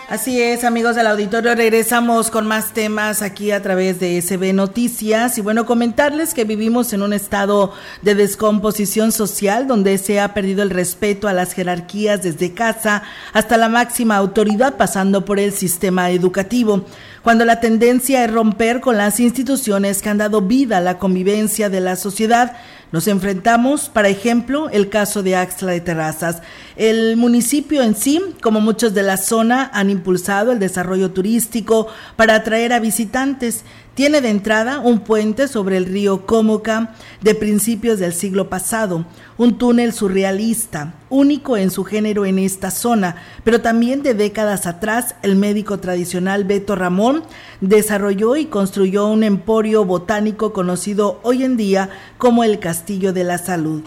Speaker 6: Así es, amigos del auditorio, regresamos con más temas aquí a través de SB Noticias y bueno, comentarles que vivimos en un estado de descomposición social donde se ha perdido el respeto a las jerarquías desde casa hasta la máxima autoridad pasando por el sistema educativo cuando la tendencia es romper con las instituciones que han dado vida a la convivencia de la sociedad. Nos enfrentamos, para ejemplo, el caso de Axla de Terrazas. El municipio en sí, como muchos de la zona, han impulsado el desarrollo turístico para atraer a visitantes tiene de entrada un puente sobre el río Cómoca de principios del siglo pasado, un túnel surrealista, único en su género en esta zona, pero también de décadas atrás el médico tradicional Beto Ramón desarrolló y construyó un emporio botánico conocido hoy en día como el Castillo de la Salud.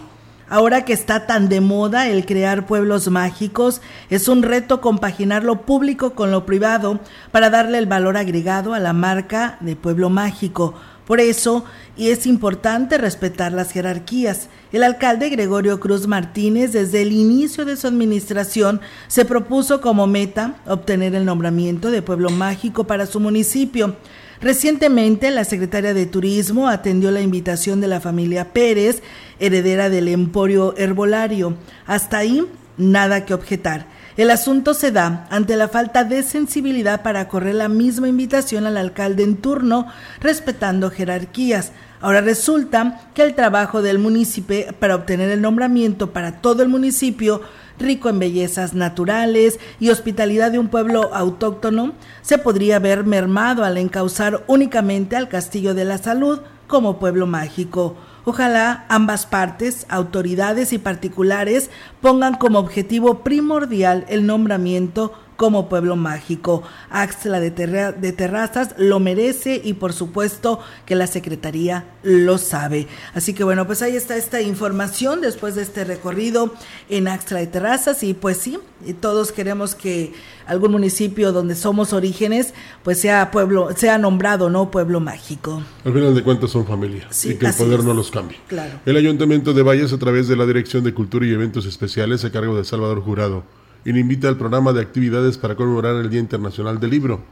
Speaker 6: Ahora que está tan de moda el crear pueblos mágicos, es un reto compaginar lo público con lo privado para darle el valor agregado a la marca de pueblo mágico. Por eso, y es importante respetar las jerarquías. El alcalde Gregorio Cruz Martínez, desde el inicio de su administración, se propuso como meta obtener el nombramiento de pueblo mágico para su municipio. Recientemente, la secretaria de Turismo atendió la invitación de la familia Pérez, heredera del Emporio Herbolario. Hasta ahí, nada que objetar. El asunto se da ante la falta de sensibilidad para correr la misma invitación al alcalde en turno, respetando jerarquías. Ahora resulta que el trabajo del municipio para obtener el nombramiento para todo el municipio, rico en bellezas naturales y hospitalidad de un pueblo autóctono, se podría ver mermado al encauzar únicamente al Castillo de la Salud como pueblo mágico. Ojalá ambas partes, autoridades y particulares, pongan como objetivo primordial el nombramiento como pueblo mágico. Axla de, de, Terrazas lo merece y por supuesto que la Secretaría lo sabe. Así que bueno, pues ahí está esta información después de este recorrido en Axla de Terrazas y pues sí, todos queremos que algún municipio donde somos orígenes pues sea pueblo, sea nombrado, ¿no? Pueblo mágico.
Speaker 5: Al final de cuentas son familia y que el poder no los cambie. Claro. El Ayuntamiento de Valles a través de la Dirección de Cultura y Eventos Especiales a cargo de Salvador Jurado y le invita al programa de actividades para conmemorar el Día Internacional del Libro.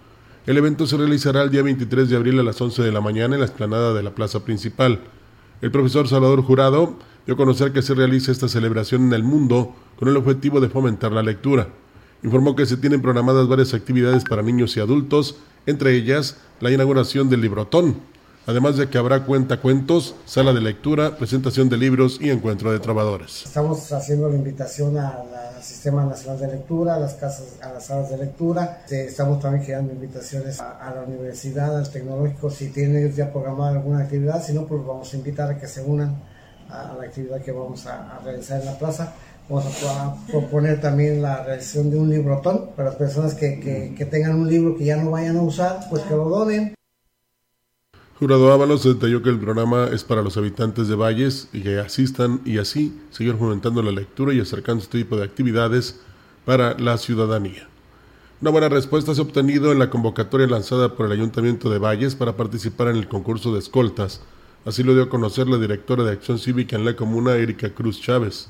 Speaker 5: El evento se realizará el día 23 de abril a las 11 de la mañana en la explanada de la plaza principal. El profesor Salvador Jurado dio a conocer que se realiza esta celebración en el mundo con el objetivo de fomentar la lectura. Informó que se tienen programadas varias actividades para niños y adultos, entre ellas la inauguración del Librotón, además de que habrá cuentacuentos, sala de lectura, presentación de libros y encuentro de trabajadores.
Speaker 17: Estamos haciendo la invitación al Sistema Nacional de Lectura, a las casas, a las salas de lectura. Este, estamos también creando invitaciones a, la universidad, al tecnológico, si tienen ya programada alguna actividad, si no, pues vamos a invitar a que se unan a, la actividad que vamos a, realizar en la plaza. Vamos a, proponer también la realización de un librotón para las personas que tengan un libro que ya no vayan a usar, pues que lo donen.
Speaker 5: Jurado Ábalos detalló que el programa es para los habitantes de Valles y que asistan y así seguir fomentando la lectura y acercando este tipo de actividades para la ciudadanía. Una buena respuesta se ha obtenido en la convocatoria lanzada por el Ayuntamiento de Valles para participar en el concurso de escoltas. Así lo dio a conocer la directora de Acción Cívica en la comuna, Erika Cruz Chávez.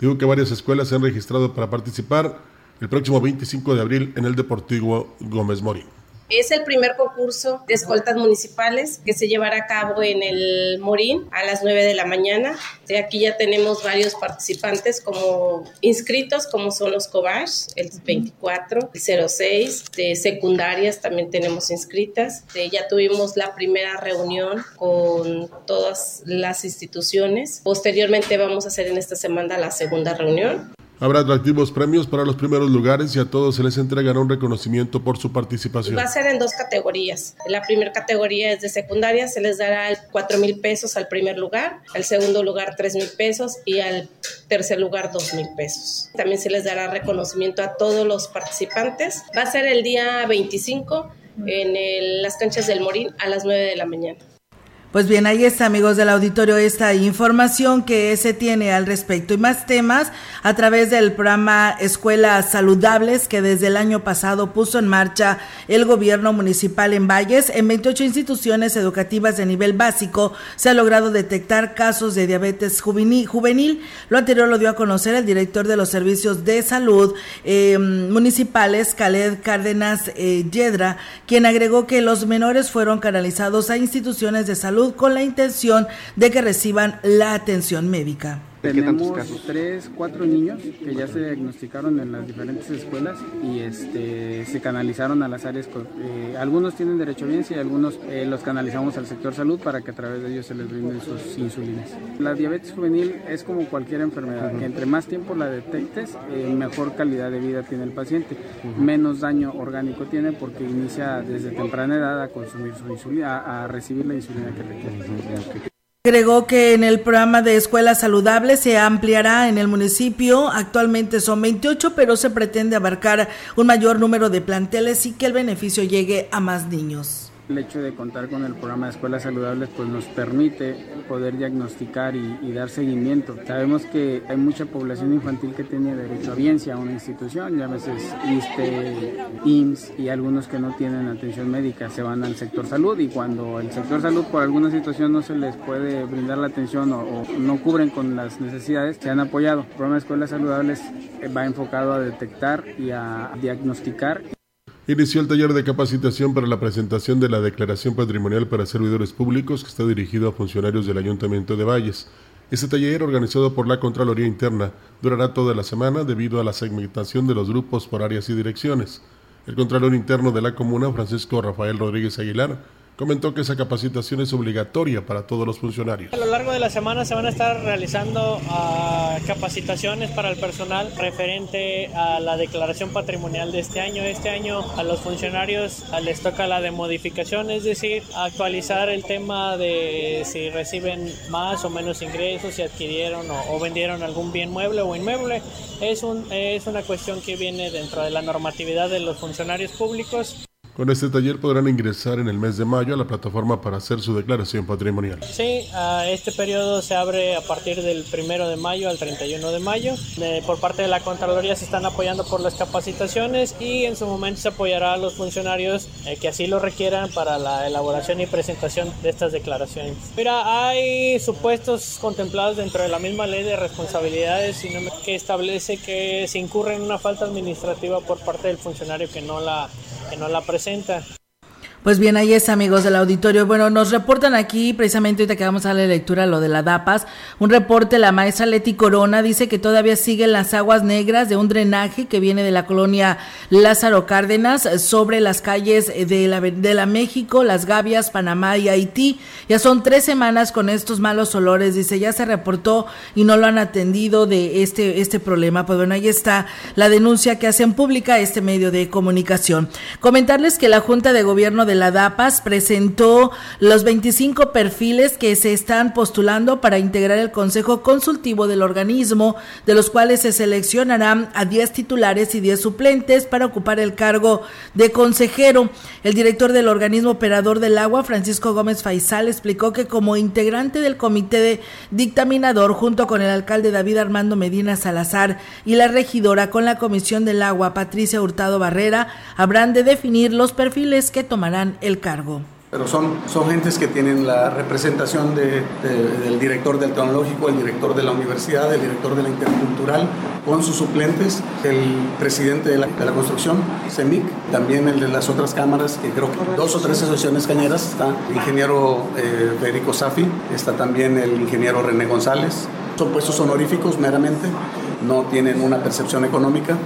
Speaker 5: Dijo que varias escuelas se han registrado para participar el próximo 25 de abril en el Deportivo Gómez Morín.
Speaker 18: Es el primer concurso de escoltas municipales que se llevará a cabo en el Morín a las 9 de la mañana. Aquí ya tenemos varios participantes como inscritos, como son los Cobash, el 24, el 06, de secundarias también tenemos inscritas. Ya tuvimos la primera reunión con todas las instituciones. Posteriormente vamos a hacer en esta semana la segunda reunión.
Speaker 5: Habrá atractivos premios para los primeros lugares y a todos se les entregará un reconocimiento por su participación.
Speaker 18: Va a ser en dos categorías. La primera categoría es de secundaria, se les dará 4 mil pesos al primer lugar, al segundo lugar 3 mil pesos y al tercer lugar 2 mil pesos. También se les dará reconocimiento a todos los participantes. Va a ser el día 25 en las canchas del Morín a las 9 de la mañana.
Speaker 6: Pues bien, ahí está, amigos del auditorio, esta información que se tiene al respecto y más temas a través del programa Escuelas Saludables que desde el año pasado puso en marcha el gobierno municipal en Valles. En 28 instituciones educativas de nivel básico se ha logrado detectar casos de diabetes juvenil. Lo anterior lo dio a conocer el director de los servicios de salud eh, municipales, Khaled Cárdenas eh, Yedra, quien agregó que los menores fueron canalizados a instituciones de salud con la intención de que reciban la atención médica.
Speaker 19: Tenemos tres, cuatro niños que ya se diagnosticaron en las diferentes escuelas y este, se canalizaron a las áreas. Eh, algunos tienen derecho a bienes y algunos eh, los canalizamos al sector salud para que a través de ellos se les brinden sus insulinas. La diabetes juvenil es como cualquier enfermedad, que entre más tiempo la detectes, eh, mejor calidad de vida tiene el paciente, menos daño orgánico tiene porque inicia desde temprana edad a consumir su insulina, a, a recibir la insulina que requiere.
Speaker 6: Agregó que en el programa de escuelas saludables se ampliará en el municipio. Actualmente son 28, pero se pretende abarcar un mayor número de planteles y que el beneficio llegue a más niños.
Speaker 19: El hecho de contar con el programa de escuelas saludables pues nos permite poder diagnosticar y, dar seguimiento. Sabemos que hay mucha población infantil que tiene derecho a biencia a una institución, ya a veces ISTE, IMSS y algunos que no tienen atención médica se van al sector salud y cuando el sector salud por alguna situación no se les puede brindar la atención o, o no cubren con las necesidades, se han apoyado. El programa de escuelas saludables va enfocado a detectar y a diagnosticar
Speaker 5: inició el taller de capacitación para la presentación de la Declaración Patrimonial para Servidores Públicos que está dirigido a funcionarios del Ayuntamiento de Valles. Este taller, organizado por la Contraloría Interna, durará toda la semana debido a la segmentación de los grupos por áreas y direcciones. El Contralor Interno de la Comuna, Francisco Rafael Rodríguez Aguilar, comentó que esa capacitación es obligatoria para todos los funcionarios.
Speaker 20: A lo largo de la semana se van a estar realizando uh, capacitaciones para el personal referente a la declaración patrimonial de este año. Este año a los funcionarios les toca la de modificación, es decir, actualizar el tema de si reciben más o menos ingresos, si adquirieron o, o vendieron algún bien mueble o inmueble. Es, un, es una cuestión que viene dentro de la normatividad de los funcionarios públicos.
Speaker 5: Con este taller podrán ingresar en el mes de mayo a la plataforma para hacer su declaración patrimonial.
Speaker 20: Sí, este periodo se abre a partir del primero de mayo al 31 de mayo. por parte de la Contraloría se están apoyando por las capacitaciones y en su momento se apoyará a los funcionarios eh, que así lo requieran para la elaboración y presentación de estas declaraciones. Mira, hay supuestos contemplados dentro de la misma ley de responsabilidades que establece que se incurre en una falta administrativa por parte del funcionario que no la que no la presenta. 60.
Speaker 6: Pues bien, ahí es, amigos del auditorio. Bueno, nos reportan aquí, precisamente ahorita que vamos a la lectura, lo de la DAPAS, un reporte, la maestra Leti Corona dice que todavía siguen las aguas negras de un drenaje que viene de la colonia Lázaro Cárdenas sobre las calles de la, de la México, Las Gavias, Panamá y Haití. Ya son tres semanas con estos malos olores, dice, ya se reportó y no lo han atendido de este, este problema. Pues bueno, ahí está la denuncia que hacen pública este medio de comunicación. Comentarles que la Junta de Gobierno de la DAPAS presentó los 25 perfiles que se están postulando para integrar el Consejo Consultivo del organismo, de los cuales se seleccionarán a 10 titulares y 10 suplentes para ocupar el cargo de consejero. El director del organismo operador del agua, Francisco Gómez Faisal, explicó que como integrante del comité de dictaminador, junto con el alcalde David Armando Medina Salazar y la regidora con la Comisión del Agua, Patricia Hurtado Barrera, habrán de definir los perfiles que tomarán el cargo.
Speaker 21: Pero son, son gentes que tienen la representación de, del director del tecnológico, el director de la universidad, el director de la intercultural, con sus suplentes, el presidente de la, de la construcción, CEMIC, también el de las otras cámaras, que creo que dos o tres asociaciones cañeras, está el ingeniero eh, Federico Safi, está también el ingeniero René González. Son puestos honoríficos meramente, no tienen una percepción económica.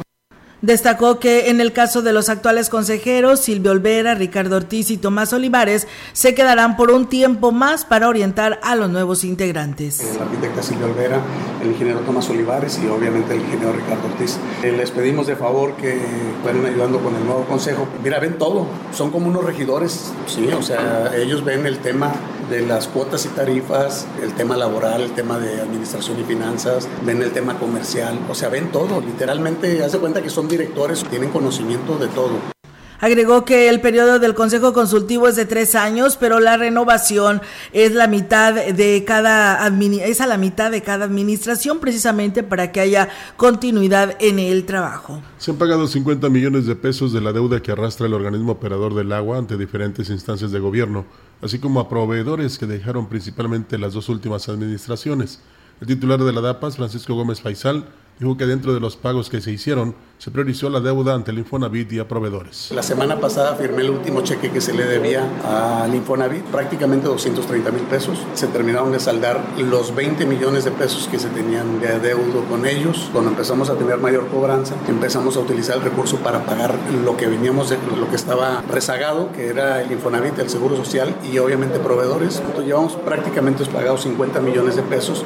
Speaker 6: Destacó que en el caso de los actuales consejeros, Silvio Olvera, Ricardo Ortiz y Tomás Olivares, se quedarán por un tiempo más para orientar a los nuevos integrantes.
Speaker 21: El arquitecta Silvio Olvera, el ingeniero Tomás Olivares y obviamente el ingeniero Ricardo Ortiz. Eh, les pedimos de favor que vayan ayudando con el nuevo consejo. Mira, ven todo, son como unos regidores, sí, o sea, ellos ven el tema de las cuotas y tarifas, el tema laboral, el tema de administración y finanzas, ven el tema comercial, o sea, ven todo, literalmente, hace cuenta que son directores, tienen conocimiento de todo.
Speaker 6: Agregó que el periodo del Consejo Consultivo es de tres años, pero la renovación es la mitad de cada es a la mitad de cada administración, precisamente para que haya continuidad en el trabajo.
Speaker 5: Se han pagado 50 millones de pesos de la deuda que arrastra el organismo operador del agua ante diferentes instancias de gobierno, así como a proveedores que dejaron principalmente las dos últimas administraciones. El titular de la DAPAS, Francisco Gómez Faisal, dijo que dentro de los pagos que se hicieron se priorizó la deuda ante el Infonavit y a proveedores.
Speaker 21: La semana pasada firmé el último cheque que se le debía al Infonavit, prácticamente 230 mil pesos. Se terminaron de saldar los 20 millones de pesos que se tenían de adeudo con ellos. Cuando empezamos a tener mayor cobranza, empezamos a utilizar el recurso para pagar lo que veníamos de lo que estaba rezagado, que era el Infonavit, el Seguro Social y obviamente proveedores. Entonces llevamos prácticamente pagados 50 millones de pesos.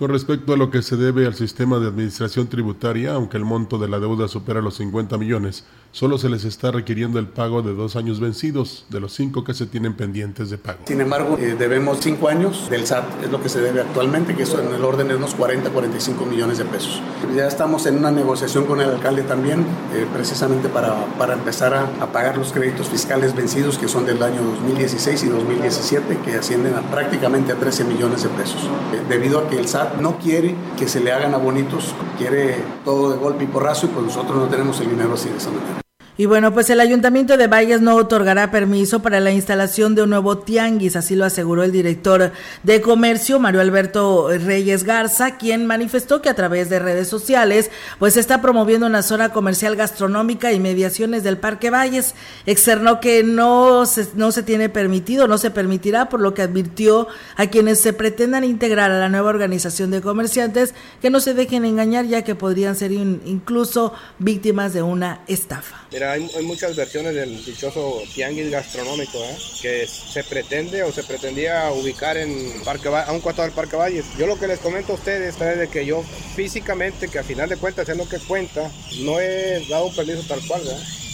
Speaker 5: Con respecto a lo que se debe al sistema de administración tributaria, aunque el monto de la deuda supera los 50 millones, solo se les está requiriendo el pago de dos años vencidos de los cinco que se tienen pendientes de pago.
Speaker 21: Sin embargo, eh, debemos cinco años del SAT, es lo que se debe actualmente, que eso en el orden de unos 40, 45 millones de pesos. Ya estamos en una negociación con el alcalde también, eh, precisamente para, para empezar a, a, pagar los créditos fiscales vencidos que son del año 2016 y 2017, que ascienden a prácticamente a 13 millones de pesos. Eh, debido a que el SAT no quiere que se le hagan abonitos, quiere todo de golpe y porrazo y pues nosotros no tenemos el dinero así de esa manera.
Speaker 6: Y bueno, pues el Ayuntamiento de Valles no otorgará permiso para la instalación de un nuevo tianguis, así lo aseguró el director de comercio, Mario Alberto Reyes Garza, quien manifestó que a través de redes sociales, pues está promoviendo una zona comercial gastronómica y mediaciones del Parque Valles. Externó que no se, no se tiene permitido, no se permitirá, por lo que advirtió a quienes se pretendan integrar a la nueva organización de comerciantes que no se dejen engañar, ya que podrían ser incluso víctimas de una estafa
Speaker 22: hay, muchas versiones del dichoso tianguis gastronómico ¿eh? que se pretende o se pretendía ubicar en Parque a un costado del Parque Valles. Yo lo que les comento a ustedes es de que yo físicamente, que a final de cuentas es lo que cuenta, no he dado permiso tal cual.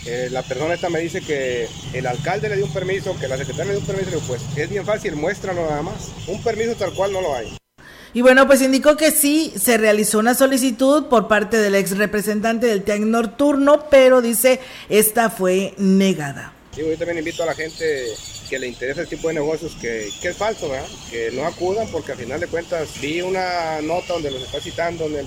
Speaker 22: Eh, la persona esta me dice que el alcalde le dio un permiso, que la secretaria le dio un permiso, pues es bien fácil, muéstralo nada más. Un permiso tal cual no lo hay.
Speaker 6: Y bueno, pues indicó que sí se realizó una solicitud por parte del ex representante del TEC Nocturno, pero dice esta fue negada.
Speaker 22: Yo también invito a la gente que le interesa el tipo de negocios que, que, es falso, ¿verdad? que no acudan porque al final de cuentas vi una nota donde los está citando en el,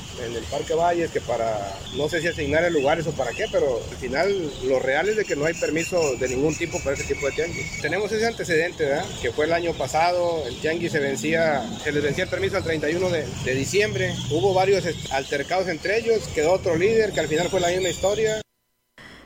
Speaker 22: Parque Valles que para, no sé si asignar lugares o para qué, pero al final lo real es de que no hay permiso de ningún tipo para ese tipo de tianguis. Tenemos ese antecedente, ¿verdad? que fue el año pasado, el tianguis se vencía, se les vencía el permiso al 31 de, de diciembre, hubo varios altercados entre ellos, quedó otro líder que al final fue la misma historia.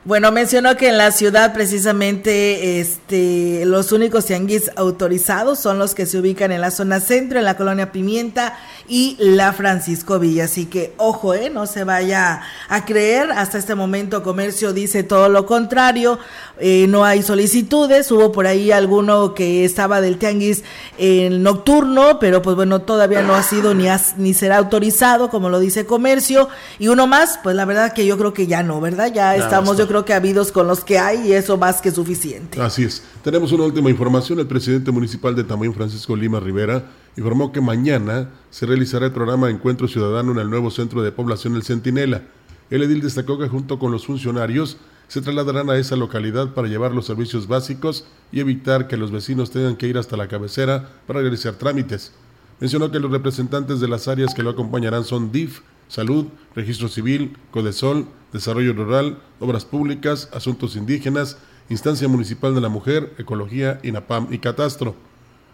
Speaker 6: Bueno, mencionó que en la ciudad precisamente este, los únicos tianguis autorizados son los que se ubican en la zona centro, en la colonia Pimienta y la Francisco Villa. Así que ojo, eh, no se vaya a creer. Hasta este momento Comercio dice todo lo contrario. Eh, no hay solicitudes. Hubo por ahí alguno que estaba del tianguis en nocturno, pero pues bueno, todavía no ha sido ni, ni será autorizado, como lo dice Comercio. Y uno más, pues la verdad que yo creo que ya no, ¿verdad? Ya estamos, yo creo creo que habidos con los que hay y eso más que suficiente.
Speaker 5: Así es. Tenemos una última información. El presidente municipal de Tamuín, Francisco Lima Rivera, informó que mañana se realizará el programa Encuentro Ciudadano en el nuevo centro de población El Centinela. El edil destacó que junto con los funcionarios se trasladarán a esa localidad para llevar los servicios básicos y evitar que los vecinos tengan que ir hasta la cabecera para realizar trámites. Mencionó que los representantes de las áreas que lo acompañarán son DIF, Salud, Registro Civil, Codesol, Desarrollo Rural, Obras Públicas, Asuntos Indígenas, Instancia Municipal de la Mujer, Ecología, INAPAM y Catastro.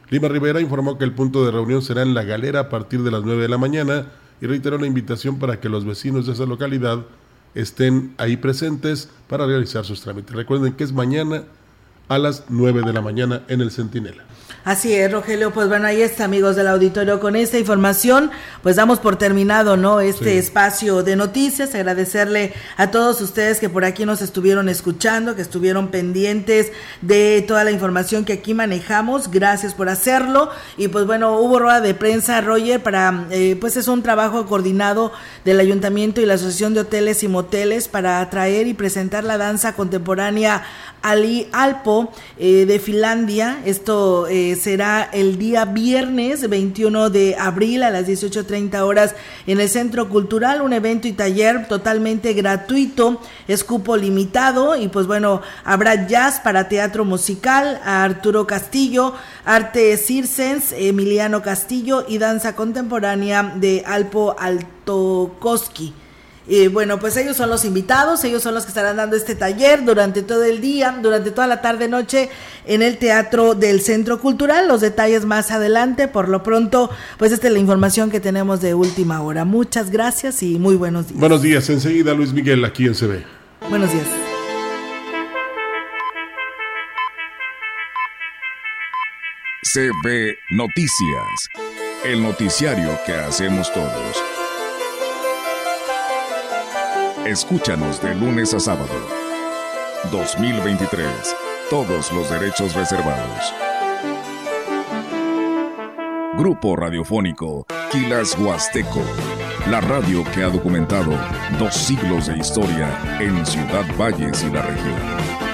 Speaker 5: Lima Rivera informó que el punto de reunión será en La Galera a partir de las 9 de la mañana y reiteró la invitación para que los vecinos de esa localidad estén ahí presentes para realizar sus trámites. Recuerden que es mañana a las 9 de la mañana en el Centinela.
Speaker 6: Así es, Rogelio. Pues bueno, ahí está, amigos del auditorio. Con esta información, pues damos por terminado, ¿no? Este espacio de noticias. Agradecerle a todos ustedes que por aquí nos estuvieron escuchando, que estuvieron pendientes de toda la información que aquí manejamos. Gracias por hacerlo. Y pues bueno, hubo rueda de prensa, Roger, para, eh, pues es un trabajo coordinado del Ayuntamiento y la Asociación de Hoteles y Moteles para atraer y presentar la danza contemporánea Ali Alpo eh, de Finlandia. Esto eh, será el día viernes 21 de abril a las 18.30 horas en el Centro Cultural, un evento y taller totalmente gratuito, escupo limitado y pues bueno, habrá jazz para teatro musical, a Arturo Castillo, arte circens, Emiliano Castillo y danza contemporánea de Alpo Altokoski. Y bueno, pues ellos son los invitados, ellos son los que estarán dando este taller durante todo el día, durante toda la tarde noche en el Teatro del Centro Cultural. Los detalles más adelante, por lo pronto, pues esta es la información que tenemos de última hora. Muchas gracias y muy buenos días.
Speaker 5: Buenos días, enseguida Luis Miguel aquí en CB.
Speaker 6: Buenos días.
Speaker 1: CB Noticias, el noticiario que hacemos todos. Escúchanos de lunes a sábado. 2023. Todos los derechos reservados. Grupo Radiofónico Quilas Huasteco la radio que ha documentado dos siglos de historia en Ciudad Valles y la región.